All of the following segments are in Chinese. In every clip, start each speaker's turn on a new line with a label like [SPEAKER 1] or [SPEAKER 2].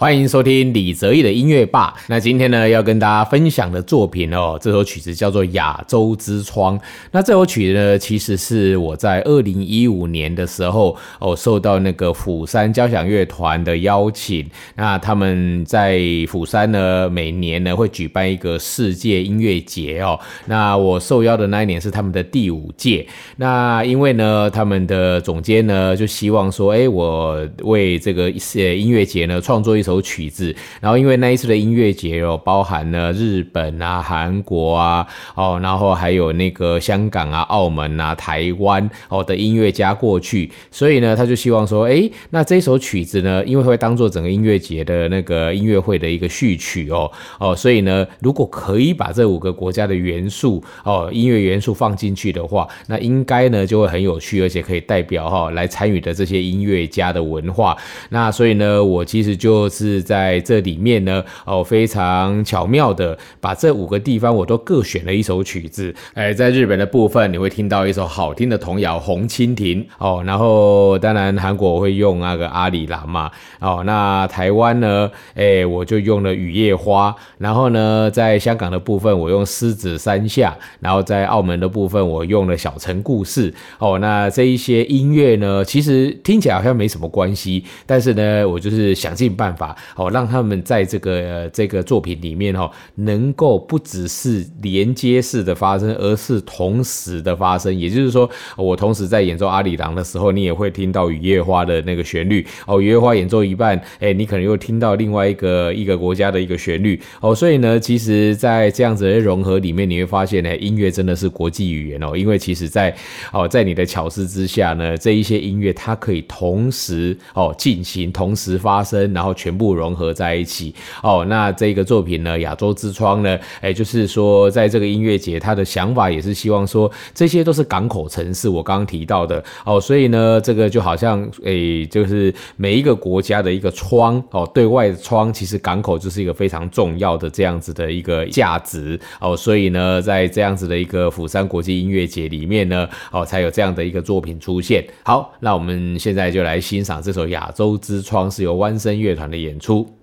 [SPEAKER 1] 欢迎收听李泽义的音乐吧。那今天呢，要跟大家分享的作品哦，这首曲子叫做《亚洲之窗》。那这首曲子呢，其实是我在二零一五年的时候哦，受到那个釜山交响乐团的邀请。那他们在釜山呢，每年呢会举办一个世界音乐节哦。那我受邀的那一年是他们的第五届。那因为呢，他们的总监呢就希望说，哎，我为这个呃音乐节呢创作一首。首曲子，然后因为那一次的音乐节哦，包含了日本啊、韩国啊，哦，然后还有那个香港啊、澳门啊、台湾哦的音乐家过去，所以呢，他就希望说，哎，那这首曲子呢，因为会当做整个音乐节的那个音乐会的一个序曲哦，哦，所以呢，如果可以把这五个国家的元素哦，音乐元素放进去的话，那应该呢就会很有趣，而且可以代表哈来参与的这些音乐家的文化。那所以呢，我其实就。是在这里面呢，哦，非常巧妙的把这五个地方我都各选了一首曲子。哎，在日本的部分，你会听到一首好听的童谣《红蜻蜓》哦。然后，当然韩国我会用那个阿里郎嘛。哦，那台湾呢，哎，我就用了《雨夜花》。然后呢，在香港的部分，我用《狮子山下》。然后在澳门的部分，我用了《小城故事》。哦，那这一些音乐呢，其实听起来好像没什么关系，但是呢，我就是想尽办法。哦，让他们在这个这个作品里面哈，能够不只是连接式的发生，而是同时的发生。也就是说，我同时在演奏阿里郎的时候，你也会听到雨夜花的那个旋律。哦，雨夜花演奏一半，哎，你可能又听到另外一个一个国家的一个旋律。哦，所以呢，其实，在这样子的融合里面，你会发现呢，音乐真的是国际语言哦。因为其实，在哦，在你的巧思之下呢，这一些音乐它可以同时哦进行，同时发生，然后全部。部融合在一起哦，那这个作品呢，《亚洲之窗》呢，哎，就是说，在这个音乐节，他的想法也是希望说，这些都是港口城市，我刚刚提到的哦，所以呢，这个就好像哎，就是每一个国家的一个窗哦，对外的窗，其实港口就是一个非常重要的这样子的一个价值哦，所以呢，在这样子的一个釜山国际音乐节里面呢，哦，才有这样的一个作品出现。好，那我们现在就来欣赏这首《亚洲之窗》，是由弯声乐团的演。演出。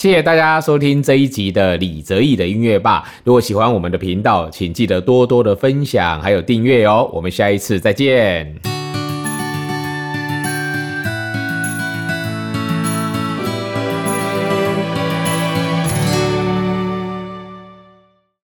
[SPEAKER 1] 谢谢大家收听这一集的李泽义的音乐吧。如果喜欢我们的频道，请记得多多的分享还有订阅哦。我们下一次再见。